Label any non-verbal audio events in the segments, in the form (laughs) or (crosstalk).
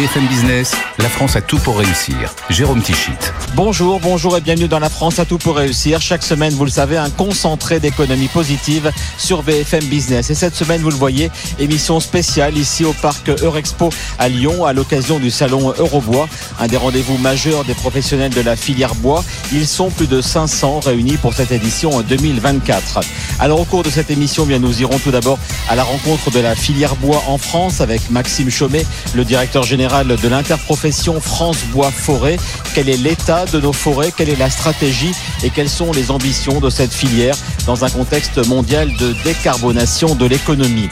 BFM Business, la France a tout pour réussir. Jérôme Tichit. Bonjour, bonjour et bienvenue dans la France a tout pour réussir. Chaque semaine, vous le savez, un concentré d'économie positive sur BFM Business. Et cette semaine, vous le voyez, émission spéciale ici au parc Eurexpo à Lyon à l'occasion du salon Eurobois, un des rendez-vous majeurs des professionnels de la filière bois. Ils sont plus de 500 réunis pour cette édition 2024. Alors au cours de cette émission, bien nous irons tout d'abord à la rencontre de la filière bois en France avec Maxime Chaumet, le directeur général de l'interprofession France Bois Forêt. Quel est l'état de nos forêts? Quelle est la stratégie? Et quelles sont les ambitions de cette filière dans un contexte mondial de décarbonation de l'économie?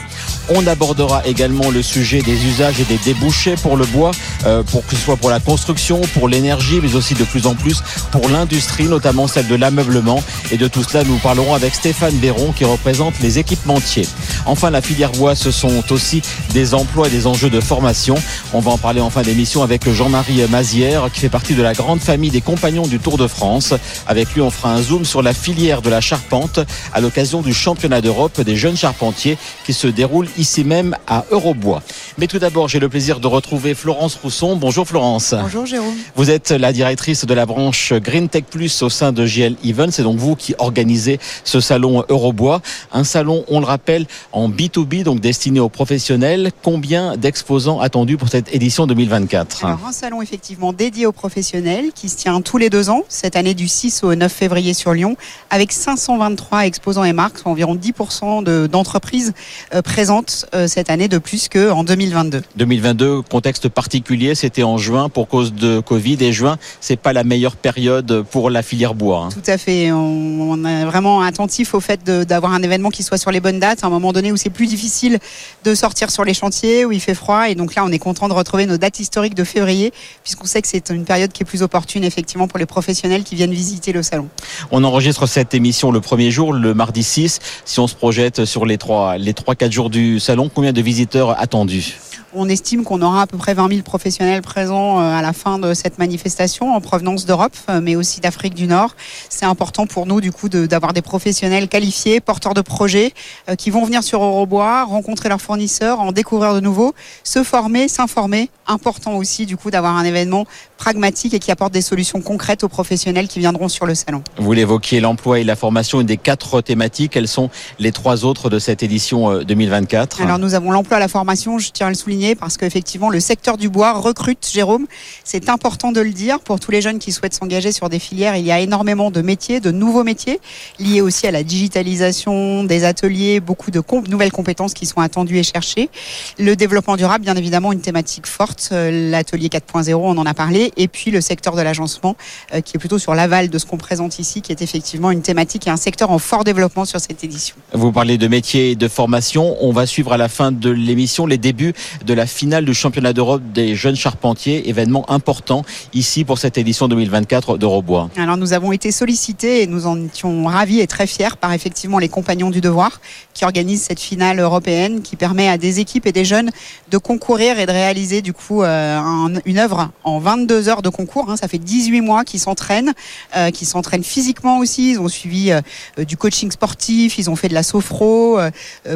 On abordera également le sujet des usages et des débouchés pour le bois, euh, pour que ce soit pour la construction, pour l'énergie, mais aussi de plus en plus pour l'industrie, notamment celle de l'ameublement. Et de tout cela, nous parlerons avec Stéphane Véron qui représente les équipementiers. Enfin, la filière bois, ce sont aussi des emplois et des enjeux de formation. On va en parler en fin d'émission avec Jean-Marie Mazière qui fait partie de la grande famille des compagnons du Tour de France. Avec lui, on fera un zoom sur la filière de la charpente à l'occasion du championnat d'Europe des jeunes charpentiers qui se déroule ici même à Eurobois. Mais tout d'abord, j'ai le plaisir de retrouver Florence Rousson. Bonjour Florence. Bonjour Jérôme. Vous êtes la directrice de la branche Green Tech Plus au sein de JL Events. C'est donc vous qui organisez ce salon Eurobois. Un salon, on le rappelle, en B2B, donc destiné aux professionnels. Combien d'exposants attendus pour cette édition 2024 Alors, un salon effectivement dédié aux professionnels qui se tient tous les deux ans, cette année du 6 au 9 février sur Lyon, avec 523 exposants et marques, soit environ 10% d'entreprises euh, présentes euh, cette année de plus qu'en 2022. 2022, contexte particulier, c'était en juin pour cause de Covid et juin, c'est pas la meilleure période pour la filière bois. Hein. Tout à fait. On, est vraiment attentif au fait d'avoir un événement qui soit sur les bonnes dates, à un moment donné où c'est plus difficile de sortir sur les chantiers, où il fait froid. Et donc là, on est content de retrouver nos dates historiques de février, puisqu'on sait que c'est une période qui est plus opportune effectivement pour les professionnels qui viennent visiter le salon. On enregistre cette émission le premier jour, le mardi 6. Si on se projette sur les trois, les trois, quatre jours du salon, combien de visiteurs attendus on estime qu'on aura à peu près 20 000 professionnels présents euh, à la fin de cette manifestation en provenance d'Europe, euh, mais aussi d'Afrique du Nord. C'est important pour nous, du coup, d'avoir des professionnels qualifiés, porteurs de projets, euh, qui vont venir sur Eurobois, rencontrer leurs fournisseurs, en découvrir de nouveaux, se former, s'informer. Important aussi, du coup, d'avoir un événement pragmatique et qui apporte des solutions concrètes aux professionnels qui viendront sur le salon. Vous l'évoquiez, l'emploi et la formation, une des quatre thématiques. Quelles sont les trois autres de cette édition 2024 Alors, nous avons l'emploi, la formation, je tiens à le souligner parce qu'effectivement, le secteur du bois recrute, Jérôme. C'est important de le dire pour tous les jeunes qui souhaitent s'engager sur des filières. Il y a énormément de métiers, de nouveaux métiers, liés aussi à la digitalisation des ateliers, beaucoup de nouvelles compétences qui sont attendues et cherchées. Le développement durable, bien évidemment, une thématique forte. Euh, l'atelier 4.0, on en a parlé. Et puis le secteur de l'agencement, euh, qui est plutôt sur l'aval de ce qu'on présente ici, qui est effectivement une thématique et un secteur en fort développement sur cette édition. Vous parlez de métiers et de formation. On va suivre à la fin de l'émission les débuts de la finale du championnat d'Europe des jeunes charpentiers, événement important ici pour cette édition 2024 d'Eurobois. Alors nous avons été sollicités et nous en étions ravis et très fiers par effectivement les compagnons du devoir qui organisent cette finale européenne qui permet à des équipes et des jeunes de concourir et de réaliser du coup euh, une œuvre en 22 heures de concours. Hein. Ça fait 18 mois qu'ils s'entraînent, euh, qu'ils s'entraînent physiquement aussi. Ils ont suivi euh, du coaching sportif, ils ont fait de la sophro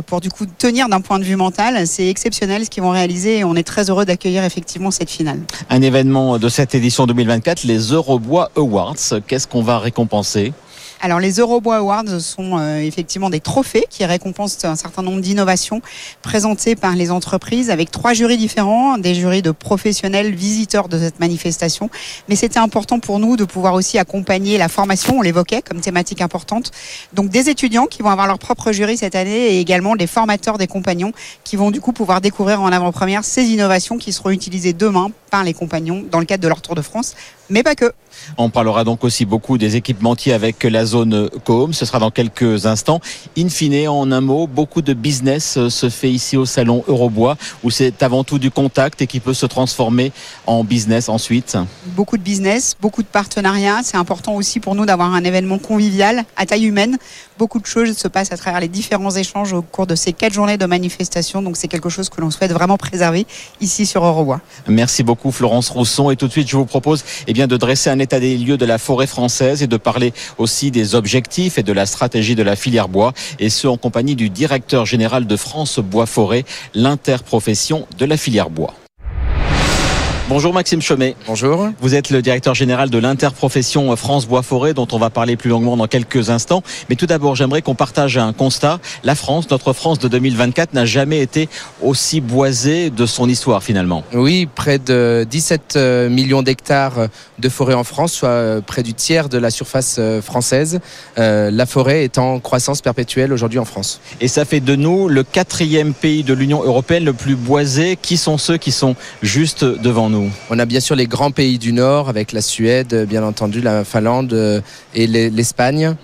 pour du coup tenir d'un point de vue mental. C'est exceptionnel ce qu'ils vont réaliser et on est très heureux d'accueillir effectivement cette finale. Un événement de cette édition 2024, les Eurobois Awards. Qu'est-ce qu'on va récompenser? Alors les Eurobois Awards sont euh, effectivement des trophées qui récompensent un certain nombre d'innovations présentées par les entreprises avec trois jurys différents, des jurys de professionnels visiteurs de cette manifestation. Mais c'était important pour nous de pouvoir aussi accompagner la formation, on l'évoquait comme thématique importante. Donc des étudiants qui vont avoir leur propre jury cette année et également des formateurs des compagnons qui vont du coup pouvoir découvrir en avant-première ces innovations qui seront utilisées demain par les compagnons dans le cadre de leur Tour de France, mais pas que. On parlera donc aussi beaucoup des équipementiers avec la zone Coom. Ce sera dans quelques instants. In fine, en un mot, beaucoup de business euh, se fait ici au salon Eurobois où c'est avant tout du contact et qui peut se transformer en business ensuite. Beaucoup de business, beaucoup de partenariats. C'est important aussi pour nous d'avoir un événement convivial à taille humaine. Beaucoup de choses se passent à travers les différents échanges au cours de ces quatre journées de manifestation. Donc c'est quelque chose que l'on souhaite vraiment préserver ici sur Eurobois. Merci beaucoup Florence Rousson. Et tout de suite, je vous propose eh bien, de dresser un état des lieux de la forêt française et de parler aussi des objectifs et de la stratégie de la filière bois, et ce en compagnie du directeur général de France Bois Forêt, l'interprofession de la filière bois. Bonjour Maxime Chomet. Bonjour. Vous êtes le directeur général de l'interprofession France Bois Forêt dont on va parler plus longuement dans quelques instants. Mais tout d'abord, j'aimerais qu'on partage un constat. La France, notre France de 2024 n'a jamais été aussi boisée de son histoire finalement. Oui, près de 17 euh, millions d'hectares de forêt en France, soit euh, près du tiers de la surface euh, française. la forêt est en croissance perpétuelle aujourd'hui en France. Et ça fait de nous le quatrième pays de l'Union européenne le plus boisé. Qui sont ceux qui sont juste devant nous on a bien sûr les grands pays du Nord avec la Suède, bien entendu, la Finlande euh, et l'Espagne.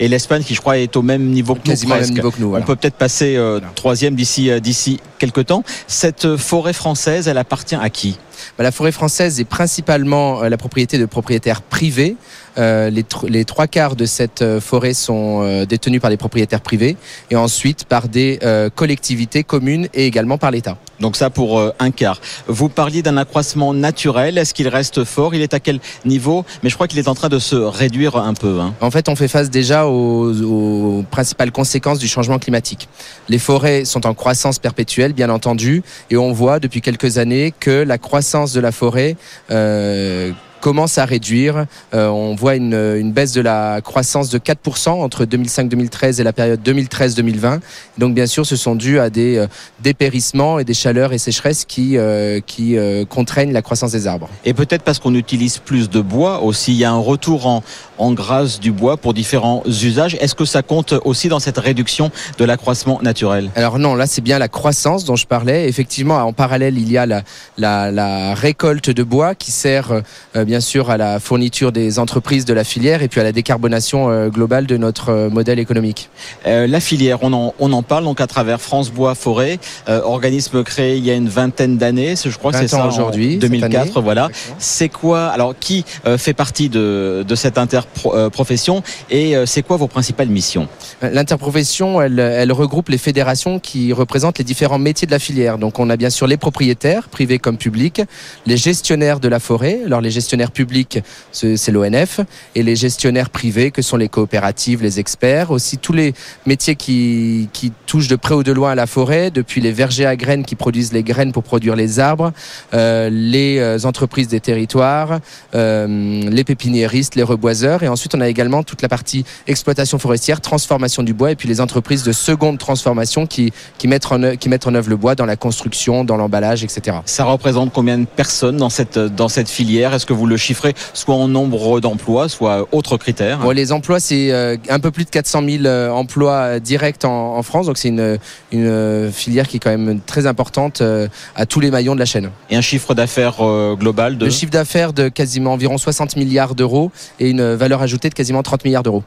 Et l'Espagne qui je crois est au même niveau que nous. Même niveau que nous On peut peut-être passer euh, troisième d'ici euh, d'ici quelques temps. Cette forêt française, elle appartient à qui? Bah, La forêt française est principalement la propriété de propriétaires privés. les, les, trois quarts de cette forêt sont détenus par des propriétaires privés et ensuite par des collectivités communes et également par l'État. Donc ça pour euh, un quart. Vous parliez d'un accroissement naturel. Est-ce qu'il reste fort? Il est à quel niveau? Mais je crois qu'il est en train de se réduire un peu. Hein. En fait, on fait face déjà aux, principales conséquences du changement climatique. Les forêts sont en croissance perpétuelle, bien entendu, et on voit depuis quelques années que la croissance de la forêt euh, commence à réduire. Euh, on voit une, une, baisse de la croissance de 4% entre 2005-2013 et la période 2013-2020. Donc bien sûr, ce sont dus à des euh, dépérissements et des chaleurs et sécheresses qui, euh, qui contraignent la croissance des arbres. Et peut-être parce qu'on utilise plus de bois aussi, il y a un retour en, en grâce du bois pour différents usages. Est-ce que ça compte aussi dans cette réduction de l'accroissement naturel? Alors non, là c'est bien la croissance dont je parlais. Effectivement, en parallèle, il y a la, la, la récolte de bois qui sert bien sûr à la fourniture des entreprises de la filière et puis à la décarbonation euh, globale de notre euh, modèle économique. Euh, la filière, on en, on en parle donc à travers France Bois Forêt, organisme créé il y a une vingtaine d'années, je crois que c'est ça aujourd'hui, 2004, voilà. C'est quoi Alors qui fait partie de, de cette interprofession et c'est quoi vos principales missions? L'interprofession, elle, elle regroupe les fédérations qui représentent les différents métiers de la filière. Donc on a bien sûr les propriétaires, privés comme publics, les gestionnaires de la forêt. Alors les gestionnaires public, c'est l'ONF, et les gestionnaires privés, que sont les coopératives, les experts, aussi tous les métiers qui, qui touchent de près ou de loin à la forêt, depuis les vergers à graines qui produisent les graines pour produire les arbres, euh, les euh, entreprises des territoires, euh, les pépiniéristes, les reboiseurs, et ensuite on a également toute la partie exploitation forestière, transformation du bois, et puis les entreprises de seconde transformation qui, qui, mettent, en, qui mettent en œuvre le bois dans la construction, dans l'emballage, etc. Ça représente combien de personnes dans cette, dans cette filière? Est-ce que vous le chiffrer soit en nombre d'emplois, soit autres critères Les emplois, c'est euh, un peu plus de 400 000 euh, emplois directs en, France. Donc c'est une, une, filière qui est quand même très importante euh, à tous les maillons de la chaîne. Et un chiffre d'affaires global de Le chiffre d'affaires de quasiment environ 60 milliards d'euros et une valeur ajoutée de quasiment 30 milliards d'euros.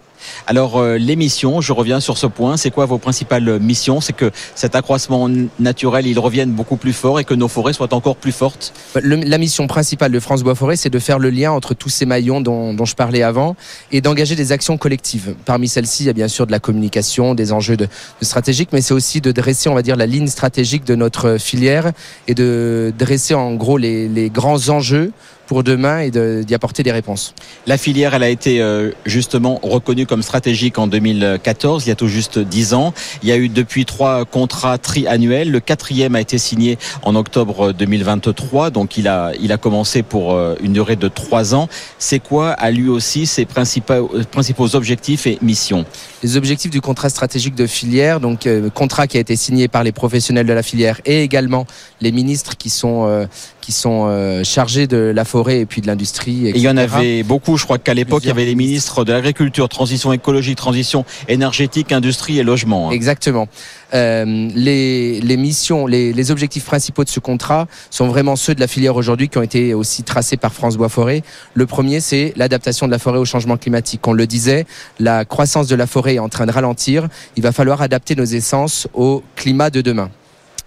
Alors l'émission, je reviens sur ce point, c'est quoi vos principales missions? C'est que cet accroissement naturel, il revienne beaucoup plus fort et que nos forêts soient encore plus fortes? La mission principale de France Bois Forêt, c'est de faire le lien entre tous ces maillons dont, je parlais avant et d'engager des actions collectives. Parmi celles-ci, il y a bien sûr de la communication, des enjeux stratégiques, mais c'est aussi de dresser, on va dire, la ligne stratégique de notre filière et de dresser en gros les grands enjeux pour demain et d'y apporter des réponses. La filière, elle a été euh, justement reconnue comme stratégique en 2014, il y a tout juste 10 ans. Il y a eu depuis trois contrats triannuels. Le quatrième a été signé en octobre 2023, donc il a, il a commencé pour euh, une durée de trois ans. C'est quoi, à lui aussi, ses principaux, principaux objectifs et missions? Les objectifs du contrat stratégique de filière, donc euh, contrat qui a été signé par les professionnels de la filière et également les ministres qui sont, qui sont chargés de la forêt et puis de l'industrie. Il y en avait beaucoup. Je crois qu'à l'époque, il y avait les ministres de l'agriculture, transition écologique, transition énergétique, industrie et logement. Hein. Exactement. Euh, les, les, missions, les, les, objectifs principaux de ce contrat sont vraiment ceux de la filière aujourd'hui qui ont été aussi tracés par France Bois Forêt. Le premier, c'est l'adaptation de la forêt au changement climatique. On le disait, la croissance de la forêt est en train de ralentir. Il va falloir adapter nos essences au climat de demain.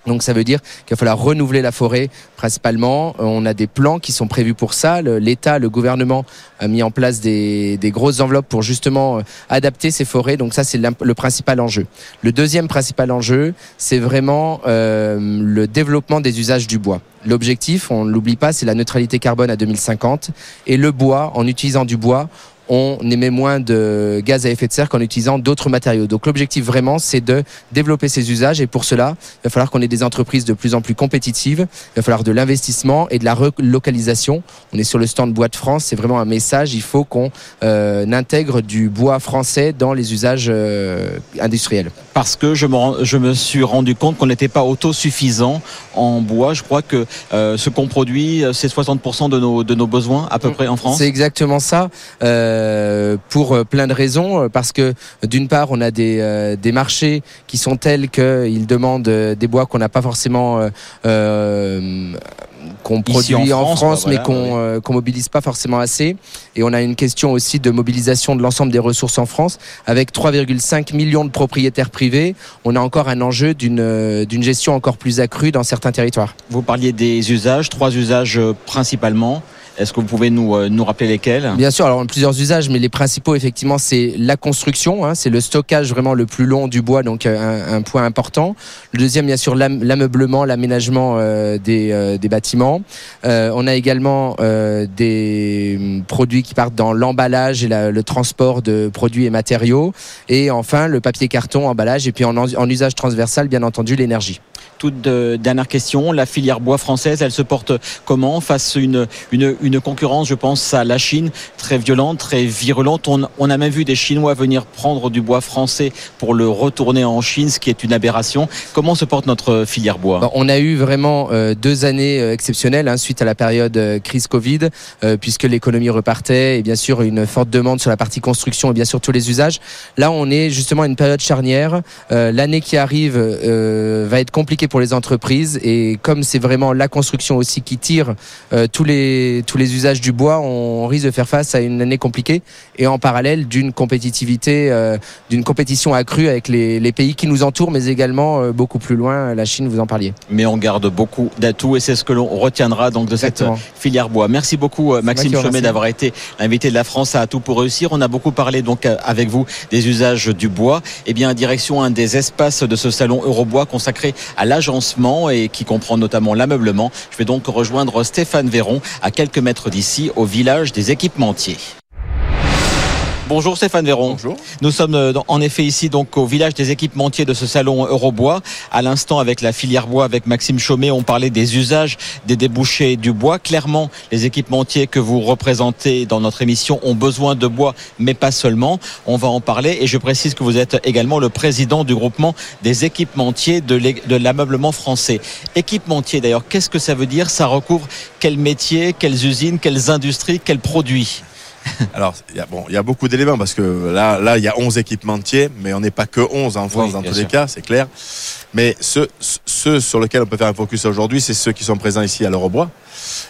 Donc ça veut dire qu'il va falloir renouveler la forêt principalement. On a des plans qui sont prévus pour ça. L'État, le gouvernement a mis en place des, grosses enveloppes pour justement euh, adapter ces forêts. Donc ça c'est le principal enjeu. Le deuxième principal enjeu, c'est vraiment euh, le développement des usages du bois. L'objectif, on ne l'oublie pas, c'est la neutralité carbone à 2050. Et le bois, en utilisant du bois, on émet moins de gaz à effet de serre qu'en utilisant d'autres matériaux. Donc l'objectif vraiment, c'est de développer ces usages et pour cela, il va falloir qu'on ait des entreprises de plus en plus compétitives, il va falloir de l'investissement et de la relocalisation. On est sur le stand Bois de France, c'est vraiment un message, il faut qu'on euh, intègre du bois français dans les usages euh, industriels. Parce que je me, je me suis rendu compte qu'on n'était pas autosuffisant en bois. Je crois que euh, ce qu'on produit, c'est 60% de nos, de nos besoins à peu mm. près en France. C'est exactement ça. Euh, pour euh, plein de raisons, euh, parce que d'une part, on a des, des marchés qui sont tels qu'ils demandent des bois qu'on n'a pas forcément qu'on produit en France, mais qu'on qu'on mobilise pas forcément assez. Et on a une question aussi de mobilisation de l'ensemble des ressources en France. Avec 3,5 millions de propriétaires privés, on a encore un enjeu d'une d'une gestion encore plus accrue dans certains territoires. Vous parliez des usages, trois usages principalement. Est-ce que vous pouvez nous, euh, nous rappeler lesquels? Bien sûr, alors plusieurs usages, mais les principaux, effectivement, c'est la construction, hein, c'est le stockage vraiment le plus long du bois, donc euh, un, point important. Le deuxième, bien sûr, l'ameublement, l'aménagement euh, des, des, bâtiments. on a également des hum, produits qui partent dans l'emballage et le transport de produits et matériaux. Et enfin, le papier carton, emballage, et puis en, en usage transversal, bien entendu, l'énergie toute dernière question. La filière bois française, elle se porte comment face à une, une, concurrence, je pense, à la Chine, très violente, très virulente. On, a même vu des Chinois venir prendre du bois français pour le retourner en Chine, ce qui est une aberration. Comment se porte notre filière bois? On a eu vraiment euh, deux années euh, exceptionnelles hein, suite à la période euh, crise Covid, puisque l'économie repartait et bien sûr une forte demande sur la partie construction et bien sûr tous les usages. Là, on est justement à une période charnière. L'année qui arrive va être compliquée pour les entreprises et comme c'est vraiment la construction aussi qui tire euh, tous les tous les usages du bois, on risque de faire face à une année compliquée et en parallèle d'une compétitivité, euh, d'une compétition accrue avec les, les, pays qui nous entourent, mais également euh, beaucoup plus loin, la Chine, vous en parliez. Mais on garde beaucoup d'atouts et c'est ce que l'on retiendra donc de cette filière bois. Merci beaucoup Maxime Chomet d'avoir été l'invité de la France à tout pour réussir. On a beaucoup parlé donc avec vous des usages du bois. Et eh bien direction un des espaces de ce salon Eurobois consacré à l'âge et qui comprend notamment l'ameublement. Je vais donc rejoindre Stéphane Véron à quelques mètres d'ici au village des équipementiers. Bonjour Stéphane Véron. Bonjour. Nous sommes euh, en effet ici donc au village des équipementiers de ce salon Eurobois. À l'instant avec la filière bois avec Maxime Chaumet, on parlait des usages, des débouchés du bois. Clairement, les équipementiers que vous représentez dans notre émission ont besoin de bois, mais pas seulement. On va en parler et je précise que vous êtes également le président du groupement des équipementiers de l'ameublement français. Équipementier d'ailleurs, qu'est-ce que ça veut dire? Ça recouvre quels métiers, quelles usines, quelles industries, quels produits? (laughs) Alors, il y a, bon, il y a beaucoup d'éléments parce que là, là, il y a 11 équipementiers, mais on n'est pas que 11 en France dans tous les cas, c'est clair. Mais ceux, ceux sur lesquels on peut faire un focus aujourd'hui, c'est ceux qui sont présents ici à l'Eurobois.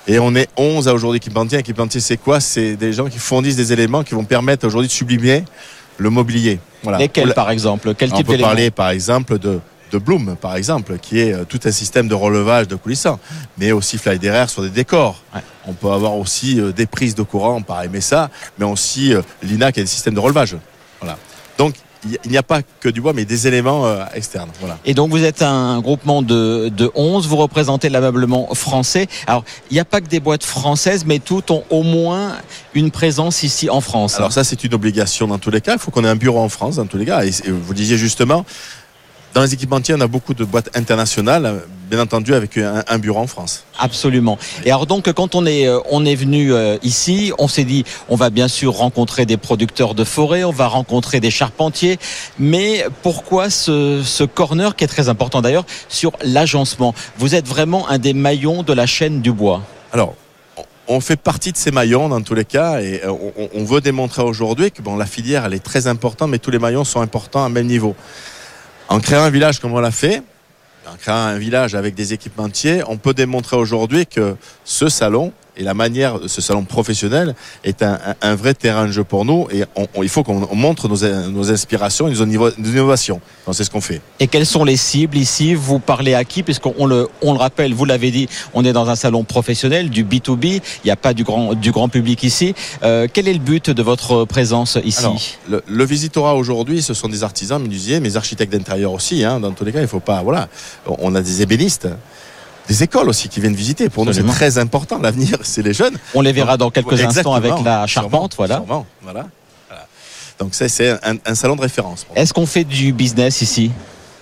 Et on est 11 à aujourd'hui équipementiers. Équipementiers, c'est quoi? C'est des gens qui fournissent des éléments qui vont permettre aujourd'hui de sublimer le mobilier. Voilà. Lesquels, par exemple? Quel type On peut parler, par exemple, de de Bloom, par exemple, qui est euh, tout un système de relevage de coulissants, mais aussi fly derrière sur des décors. On peut avoir aussi euh, des prises de courant par MSA, mais aussi euh, l'INA qui a des systèmes de relevage. Voilà. Donc, il n'y a pas que du bois, mais des éléments externes. Voilà. Et donc vous êtes un groupement de, de 11, vous représentez l'ameublement français. Alors, il n'y a pas que des boîtes françaises, mais toutes ont au moins une présence ici en France. Alors ça, c'est une obligation dans tous les cas. Il faut qu'on ait un bureau en France dans tous les cas. Et vous disiez justement, dans les équipementiers, on a beaucoup de boîtes internationales, bien entendu avec un, bureau en France. Absolument. Et alors donc quand on est euh, on est venu euh, ici, on s'est dit on va bien sûr rencontrer des producteurs de forêt, on va rencontrer des charpentiers, mais pourquoi ce, ce corner qui est très important d'ailleurs sur l'agencement? Vous êtes vraiment un des maillons de la chaîne du bois. Alors on fait partie de ces maillons dans tous les cas et euh, on, veut démontrer aujourd'hui que bon la filière elle est très importante mais tous les maillons sont importants à même niveau. En créant un village comme on l'a fait, en créant un village avec des équipementiers, on peut démontrer aujourd'hui que ce salon et la manière de ce salon professionnel est un, un, vrai terrain de jeu pour nous et on, il faut qu'on montre nos, nos, inspirations et nos, innovations. C'est ce qu'on fait. Et quelles sont les cibles ici? Vous parlez à qui? Puisqu'on le, on le rappelle, vous l'avez dit, on est dans un salon professionnel, du B2B, il n'y a pas du grand, du grand public ici. Euh, quel est le but de votre présence ici? Le, le, visitorat aujourd'hui, ce sont des artisans menuisiers, mais architectes d'intérieur aussi. Hein, dans tous les cas, il faut pas. Voilà, on a des ébénistes des écoles aussi qui viennent visiter. Pour nous, c'est très important. L'avenir, (laughs) c'est les jeunes. On les verra dans quelques instants avec la charpente. Voilà. sûrement. Voilà. Voilà. Donc ça, c'est un, un salon de référence. Est-ce qu'on fait du business ici?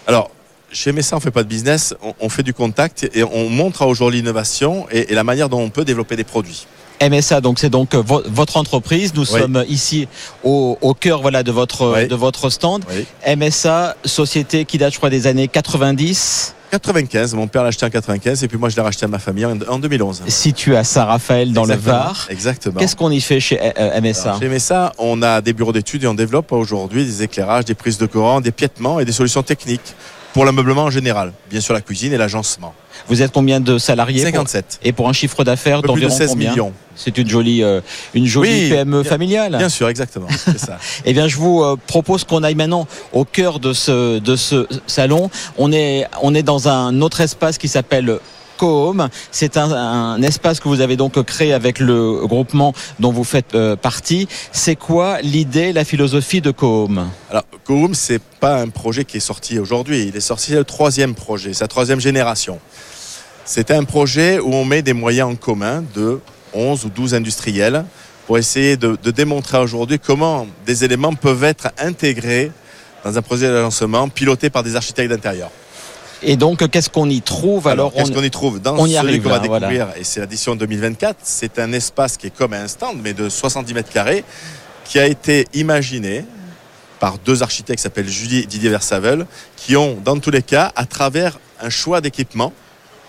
Alors, chez Messa, on fait pas de business, on, on fait du contact et on montre aujourd'hui l'innovation et, et la manière dont on peut développer des produits. MSA, donc c'est donc euh, vo- votre entreprise. Nous Oui. sommes ici au, au cœur voilà de votre Oui. de votre stand. Oui. MSA, société qui date je crois des années 90, 95, mon père l'a acheté en 95 et puis moi je l'ai racheté à ma famille en, en 2011. située à Saint-Raphaël dans Exactement. le Var. Exactement. Qu'est-ce qu'on y fait chez euh, MSA Alors, Chez Messa, on a des bureaux d'études et on développe aujourd'hui des éclairages, des prises de courant, des piétements et des solutions techniques pour l'ameublement en général. Bien sûr, la cuisine et l'agencement. Vous êtes combien de salariés pour- 57. Et pour un chiffre d'affaires plus de d'environ 16 combien millions. C'est une jolie euh, une jolie Oui, PME familiale. Bien sûr, exactement. Ça. (laughs) Eh bien, je vous euh, propose qu'on aille maintenant au cœur de ce, de ce salon. On est, on est dans un autre espace qui s'appelle Cohome. C'est un, espace que vous avez donc créé avec le groupement dont vous faites euh, partie. C'est quoi l'idée, la philosophie de Cohome Alors, Coum, c'est pas un projet qui est sorti aujourd'hui. Il est sorti le troisième projet, sa troisième génération. C'est un projet où on met des moyens en commun de 11 ou 12 industriels pour essayer de, de démontrer aujourd'hui comment des éléments peuvent être intégrés dans un projet d'agencement piloté par des architectes d'intérieur. Et donc, qu'est-ce qu'on y trouve Alors, qu'est-ce on- qu'on y trouve dans on y celui qu'on va voilà. découvrir et c'est l'édition 2024. C'est un espace qui est comme un stand mais de 70 mètres carrés qui a été imaginé par deux architectes qui s'appellent Julie et Didier Versavel qui ont dans tous les cas à travers un choix d'équipements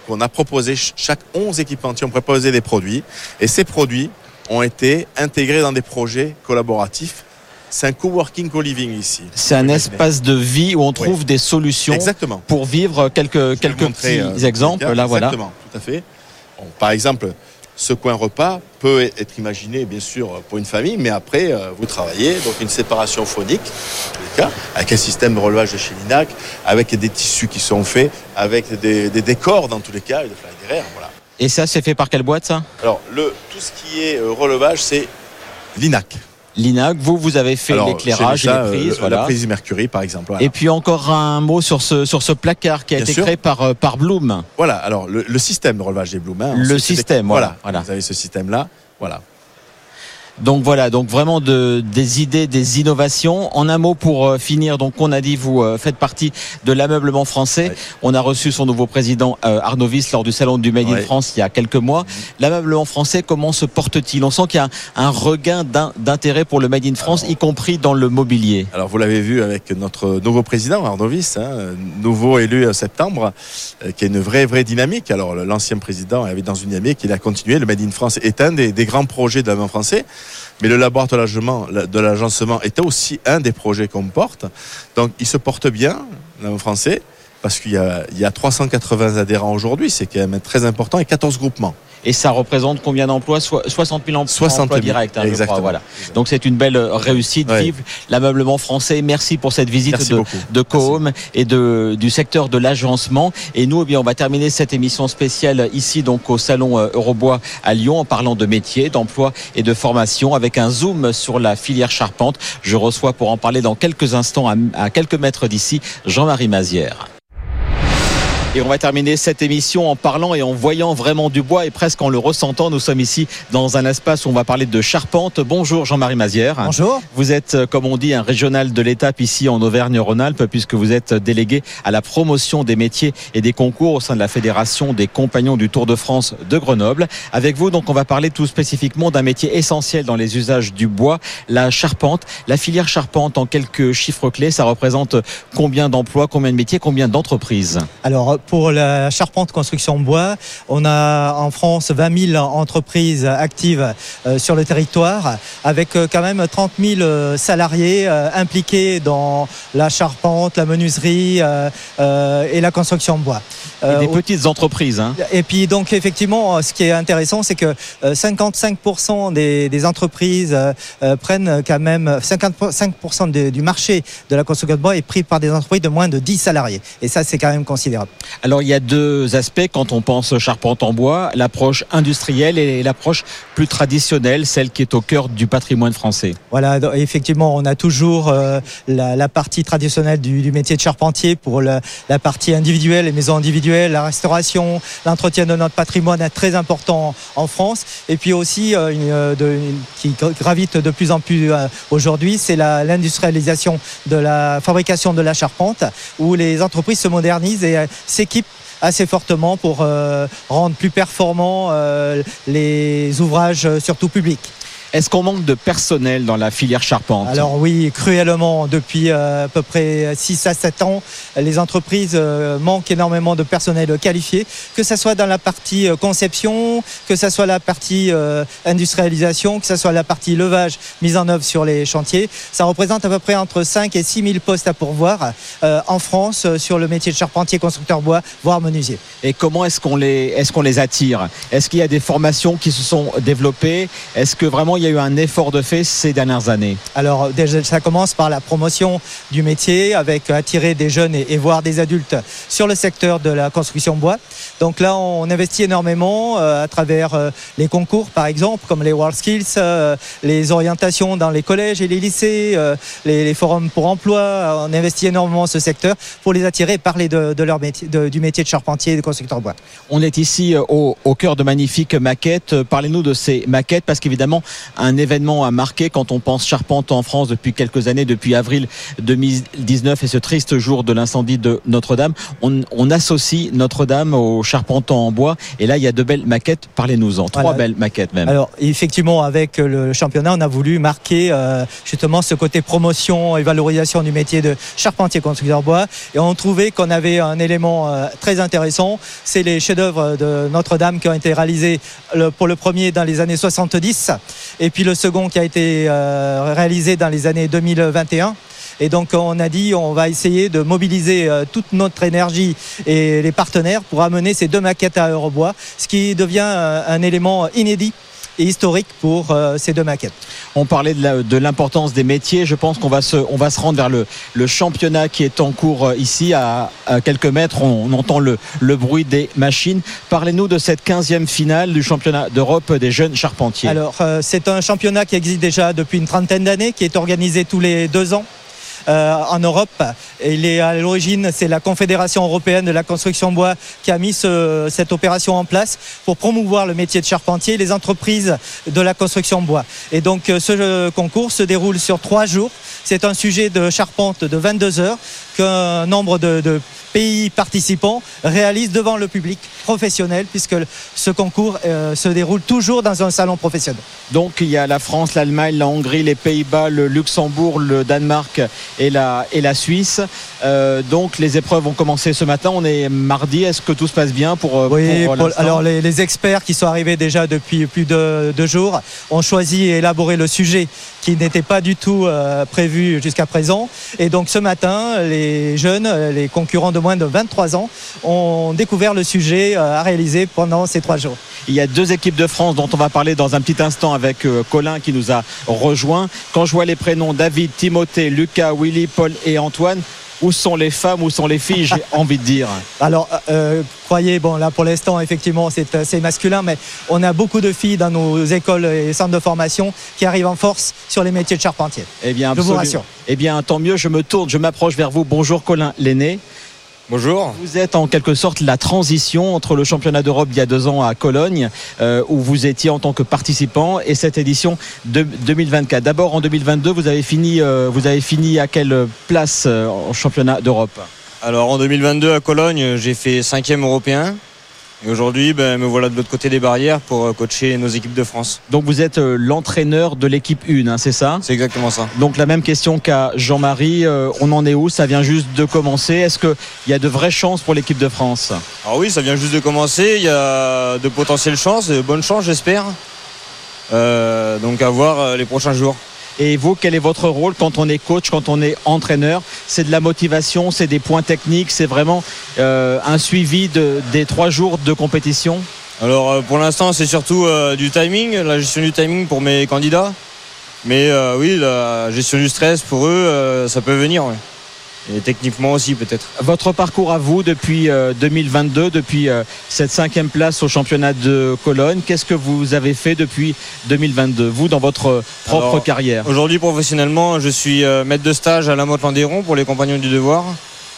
qu'on a proposé ch- chaque 11 équipementiers ont proposé des produits et ces produits ont été intégrés dans des projets collaboratifs. C'est un coworking co-living ici. c'est un espace de vie où on trouve des solutions Exactement. pour vivre quelques, Je quelques montrer, petits euh, exemples. Là, voilà. Exactement, tout à fait. Bon, par exemple, ce coin repas peut être imaginé, bien sûr, pour une famille, mais après, euh, vous travaillez, donc une séparation phonique, cas, avec un système de relevage de chez Linac, avec des tissus qui sont faits, avec des, des décors, dans tous les cas, et des derrière, voilà. Et ça, c'est fait par quelle boîte, ça? Alors, le, tout ce qui est euh, relevage, c'est Linac. L'INAC, vous, vous avez fait l'éclairage et les euh, prises. le- voilà. La prise Mercury, par exemple. voilà. Et puis encore un mot sur ce, sur ce placard qui a Bien été sûr. créé par, euh, par Bloom. Voilà, alors le, le système de relevage des Blooms. hein, Le des- système, voilà. voilà. Vous avez ce système-là, voilà. Donc voilà, donc vraiment de, des idées, des innovations. En un mot pour euh, finir, donc on a dit vous euh, faites partie de l'ameublement français. Ouais. On a reçu son nouveau président euh, Arnaud lors du salon du Made in Ouais. France il y a quelques mois. L'ameublement français, comment se porte-t-il? On sent qu'il y a un, un regain d'in- d'intérêt pour le Made in France, y compris dans le mobilier. Alors vous l'avez vu avec notre nouveau président Arnaud Wiss, hein, nouveau élu en septembre, qui a une vraie vraie dynamique. Alors l'ancien président avait dans une dynamique, il a continué. Le Made in France est un des, des grands projets de l'avant français, mais le laboratoire de l'agencement- était aussi un des projets qu'on porte. Donc il se porte bien, l'avant français, parce qu'il y y a 380 adhérents aujourd'hui, c'est quand même très important, et 14 groupements. Et ça représente combien d'emplois? Soi- 60 000 emplois, 60 000, directs, hein, je crois, exactement. voilà. Donc c'est une belle euh, réussite. Ouais. Vive l'ameublement français. Merci pour cette visite Merci de, beaucoup. de Cohom et de, du secteur de l'agencement. Et nous, eh bien, on va terminer cette émission spéciale ici, donc au salon euh, Eurobois à Lyon, en parlant de métiers, d'emploi et de formation, avec un zoom sur la filière charpente. Je reçois pour en parler dans quelques instants, à, à quelques mètres d'ici, Jean-Marie Mazière. Et on va terminer cette émission en parlant et en voyant vraiment du bois et presque en le ressentant. Nous sommes ici dans un espace où on va parler de charpente. Bonjour Jean-Marie Mazière. Bonjour. Vous êtes, euh, comme on dit, un régional de l'étape ici en Auvergne-Rhône-Alpes, puisque vous êtes délégué à la promotion des métiers et des concours au sein de la Fédération des compagnons du Tour de France de Grenoble. Avec vous, donc, on va parler tout spécifiquement d'un métier essentiel dans les usages du bois, la charpente. La filière charpente, en quelques chiffres clés, ça représente combien d'emplois, combien de métiers, combien d'entreprises? Alors pour la charpente construction bois, on a en France 20 000 entreprises actives euh, sur le territoire, avec euh, quand même 30 000 euh, salariés impliqués dans la charpente, la menuiserie et la construction bois. et des petites entreprises. Hein. Et puis donc effectivement, ce qui est intéressant, c'est que euh, 55% des, des entreprises prennent quand même 55% de- du marché de la construction de bois est pris par des entreprises de moins de 10 salariés. Et ça, c'est quand même considérable. Alors il y a deux aspects quand on pense charpente en bois, l'approche industrielle et l'approche plus traditionnelle, celle qui est au cœur du patrimoine français. Voilà, effectivement, on a toujours euh, la, partie traditionnelle du, métier de charpentier pour la, partie individuelle, les maisons individuelles, la restauration, l'entretien de notre patrimoine est très important en France. Et puis aussi, euh, euh, qui gravite de plus en plus aujourd'hui, c'est l'industrialisation de la fabrication de la charpente, où les entreprises se modernisent et s'équipent assez fortement pour euh, rendre plus performants euh, les ouvrages, euh, surtout publics. Est-ce qu'on manque de personnel dans la filière charpente? Alors oui, cruellement. Depuis euh, à peu près 6 à 7 ans, les entreprises euh, manquent énormément de personnel qualifié, que ce soit dans la partie euh, conception, que ce soit la partie industrialisation, que ce soit la partie levage mise en œuvre sur les chantiers. Ça représente à peu près entre 5 et 6 000 postes à pourvoir en France sur le métier de charpentier, constructeur bois, voire menuisier. Et comment est-ce qu'on les, est qu'on les attire? Est-ce qu'il y a des formations qui se sont développées? Est-ce que vraiment il y a eu un effort de fait ces dernières années Alors déjà, ça commence par la promotion du métier avec attirer des jeunes et, voir des adultes sur le secteur de la construction bois. Donc là, on investit énormément euh, à travers euh, les concours, par exemple, comme les World Skills, euh, les orientations dans les collèges et les lycées, les, forums pour emploi. On investit énormément ce secteur pour les attirer et parler de, leur métier, du métier de charpentier et de constructeur bois. On est ici au, au cœur de magnifiques maquettes. Parlez-nous de ces maquettes parce qu'évidemment, un événement à marquer quand on pense charpente en France depuis quelques années, depuis avril 2019 et ce triste jour de l'incendie de Notre-Dame. On, associe Notre-Dame aux charpentes en bois et là il y a de belles maquettes. Parlez-nous-en, trois belles maquettes même. Alors effectivement avec le championnat on a voulu marquer euh, justement ce côté promotion et valorisation du métier de charpentier constructeur bois et on trouvait qu'on avait un élément euh, très intéressant, c'est les chefs-d'œuvre de Notre-Dame qui ont été réalisés pour le premier dans les années 70 et puis le second qui a été euh, réalisé dans les années 2021. Et donc on a dit on va essayer de mobiliser euh, toute notre énergie et les partenaires pour amener ces deux maquettes à Eurobois, ce qui devient un élément inédit et historique pour euh, ces deux maquettes. On parlait de l'importance des métiers. Je pense qu'on va se, on va se rendre vers le, le championnat qui est en cours euh, ici à, quelques mètres. On, entend le, le, bruit des machines. Parlez-nous de cette 15e finale du championnat d'Europe des jeunes charpentiers. Alors, euh, c'est un championnat qui existe déjà depuis une trentaine d'années, qui est organisé tous les deux ans euh, en Europe. il est à l'origine, c'est la Confédération européenne de la construction bois qui a mis cette opération en place pour promouvoir le métier de charpentier et les entreprises de la construction bois. Et donc euh, ce concours se déroule sur trois jours. C'est un sujet de charpente de 22 heures qu'un nombre de, pays participants réalisent devant le public professionnel puisque ce concours euh, se déroule toujours dans un salon professionnel. Donc il y a la France, l'Allemagne, la Hongrie, les Pays-Bas, le Luxembourg, le Danemark et la, et la Suisse. Euh, donc les épreuves ont commencé ce matin. On est mardi. Est-ce que tout se passe bien pour, euh, oui, alors les, experts qui sont arrivés déjà depuis plus de deux jours ont choisi et élaboré le sujet qui n'était pas du tout euh, prévu jusqu'à présent. Et donc ce matin, les jeunes, les concurrents de moins de 23 ans, ont découvert le sujet à réaliser pendant ces trois jours. Il y a deux équipes de France dont on va parler dans un petit instant avec Colin qui nous a rejoint. Quand je vois les prénoms David, Timothée, Lucas, Willy, Paul et Antoine, où sont les femmes, où sont les filles, j'ai (laughs) envie de dire. Alors, euh, croyez, bon, là pour l'instant, effectivement, c'est assez masculin, mais on a beaucoup de filles dans nos écoles et centres de formation qui arrivent en force sur les métiers de charpentier. Eh bien, je vous rassure. Eh bien, tant mieux, je me tourne, je m'approche vers vous. Bonjour Colin Lenné. Bonjour. Vous êtes en quelque sorte la transition entre le championnat d'Europe il y a deux ans à Cologne, euh, où vous étiez en tant que participant, et cette édition de 2024. D'abord en 2022, vous avez fini, euh, vous avez fini à quelle place euh, en championnat d'Europe? Alors en 2022 à Cologne, j'ai fait cinquième européen. Et aujourd'hui, ben, me voilà de l'autre côté des barrières pour euh, coacher nos équipes de France. Donc vous êtes euh, l'entraîneur de l'équipe 1, hein, c'est ça? C'est exactement ça. Donc la même question qu'à Jean-Marie, euh, on en est où? Ça vient juste de commencer. Est-ce qu'il y a de vraies chances pour l'équipe de France? Alors ah oui, ça vient juste de commencer. Il y a de potentielles chances, de bonnes chances j'espère. donc à voir les prochains jours. Et vous, quel est votre rôle quand on est coach, quand on est entraîneur? C'est de la motivation, c'est des points techniques, c'est vraiment euh, un suivi des trois jours de compétition? Alors euh, pour l'instant, c'est surtout euh, du timing, la gestion du timing pour mes candidats. Mais oui, la gestion du stress pour eux, ça peut venir. Et techniquement aussi peut-être. Votre parcours à vous depuis 2022, depuis cette cinquième place au championnat de Cologne, qu'est-ce que vous avez fait depuis 2022, vous dans votre propre Alors, carrière? Aujourd'hui professionnellement, je suis maître de stage à la motte Landéron pour les compagnons du devoir,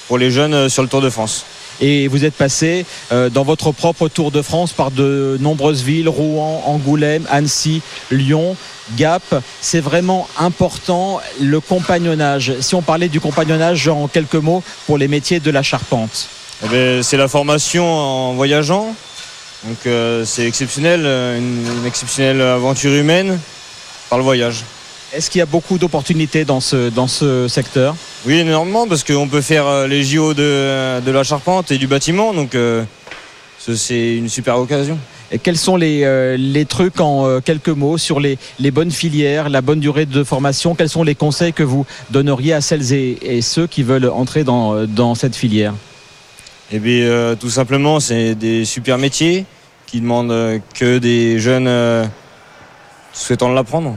pour les jeunes sur le Tour de France. Et vous êtes passé dans votre propre Tour de France par de nombreuses villes, Rouen, Angoulême, Annecy, Lyon. Gap, c'est vraiment important le compagnonnage. Si on parlait du compagnonnage en quelques mots pour les métiers de la charpente. Eh ben, c'est la formation en voyageant. Donc euh, c'est exceptionnel, une, une, exceptionnelle aventure humaine par le voyage. Est-ce qu'il y a beaucoup d'opportunités dans ce, dans ce secteur? Oui, énormément, parce qu'on peut faire les JO de, de, la charpente et du bâtiment. Donc euh, c'est une super occasion. Et quels sont les, euh, les trucs en euh, quelques mots sur les, les, bonnes filières, la bonne durée de formation? Quels sont les conseils que vous donneriez à celles et, et ceux qui veulent entrer dans, dans cette filière? Eh bien, euh, tout simplement, c'est des super métiers qui demandent que des jeunes souhaitant l'apprendre.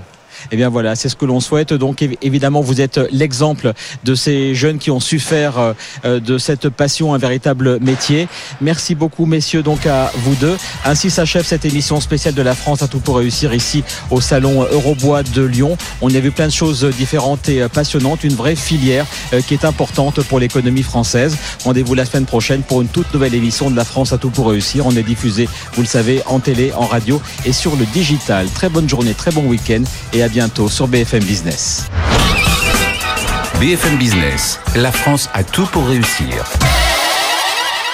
Eh bien voilà, c'est ce que l'on souhaite. Donc évidemment, vous êtes l'exemple de ces jeunes qui ont su faire de cette passion un véritable métier. Merci beaucoup, messieurs, donc à vous deux. Ainsi s'achève cette émission spéciale de la France à tout pour réussir ici au salon Eurobois de Lyon. On y a vu plein de choses différentes et passionnantes, une vraie filière qui est importante pour l'économie française. Rendez-vous la semaine prochaine pour une toute nouvelle émission de la France à tout pour réussir. On est diffusé, vous le savez, en télé, en radio et sur le digital. Très bonne journée, très bon week-end et bientôt sur BFM Business. BFM Business, la France a tout pour réussir.